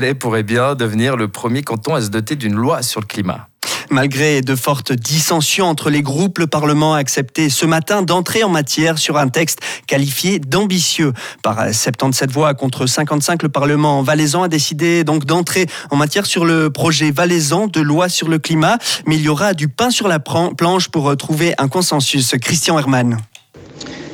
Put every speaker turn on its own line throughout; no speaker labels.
Elle pourrait bien devenir le premier canton à se doter d'une loi sur le climat.
Malgré de fortes dissensions entre les groupes, le Parlement a accepté ce matin d'entrer en matière sur un texte qualifié d'ambitieux. Par 77 voix contre 55, le Parlement valaisan a décidé donc d'entrer en matière sur le projet valaisan de loi sur le climat. Mais il y aura du pain sur la planche pour trouver un consensus. Christian Herman.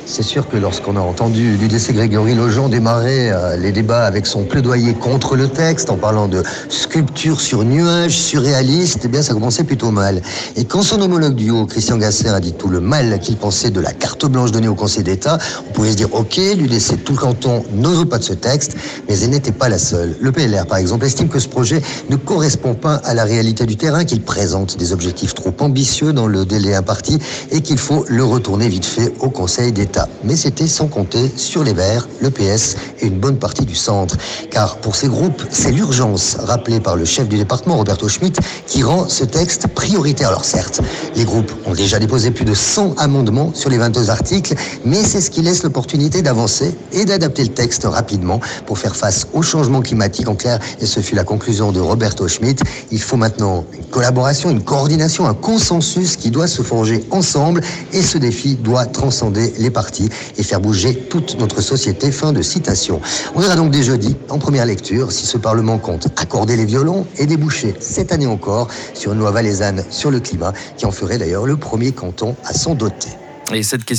C'est sûr que lorsqu'on a entendu l'UDC Grégory Logeon démarrer euh, les débats avec son plaidoyer contre le texte en parlant de sculpture sur nuage surréaliste, eh bien ça commençait plutôt mal. Et quand son homologue du haut, Christian Gasser, a dit tout le mal qu'il pensait de la carte blanche donnée au Conseil d'État, on pouvait se dire ok, l'UDC, tout le canton veut pas de ce texte, mais elle n'était pas la seule. Le PLR, par exemple, estime que ce projet ne correspond pas à la réalité du terrain, qu'il présente des objectifs trop ambitieux dans le délai imparti et qu'il faut le retourner vite fait au Conseil d'État. Mais c'était sans compter sur les Verts, le PS et une bonne partie du centre. Car pour ces groupes, c'est l'urgence rappelée par le chef du département, Roberto Schmitt, qui rend ce texte prioritaire. Alors certes, les groupes ont déjà déposé plus de 100 amendements sur les 22 articles, mais c'est ce qui laisse l'opportunité d'avancer et d'adapter le texte rapidement pour faire face au changement climatique en clair. Et ce fut la conclusion de Roberto Schmitt. Il faut maintenant une collaboration, une coordination, un consensus qui doit se forger ensemble et ce défi doit transcender les partis et faire bouger toute notre société. Fin de citation. On verra donc dès jeudi, en première lecture, si ce Parlement compte accorder les violons et déboucher cette année encore sur une loi valaisanne sur le climat qui en ferait d'ailleurs le premier canton à s'en doter.
Et cette question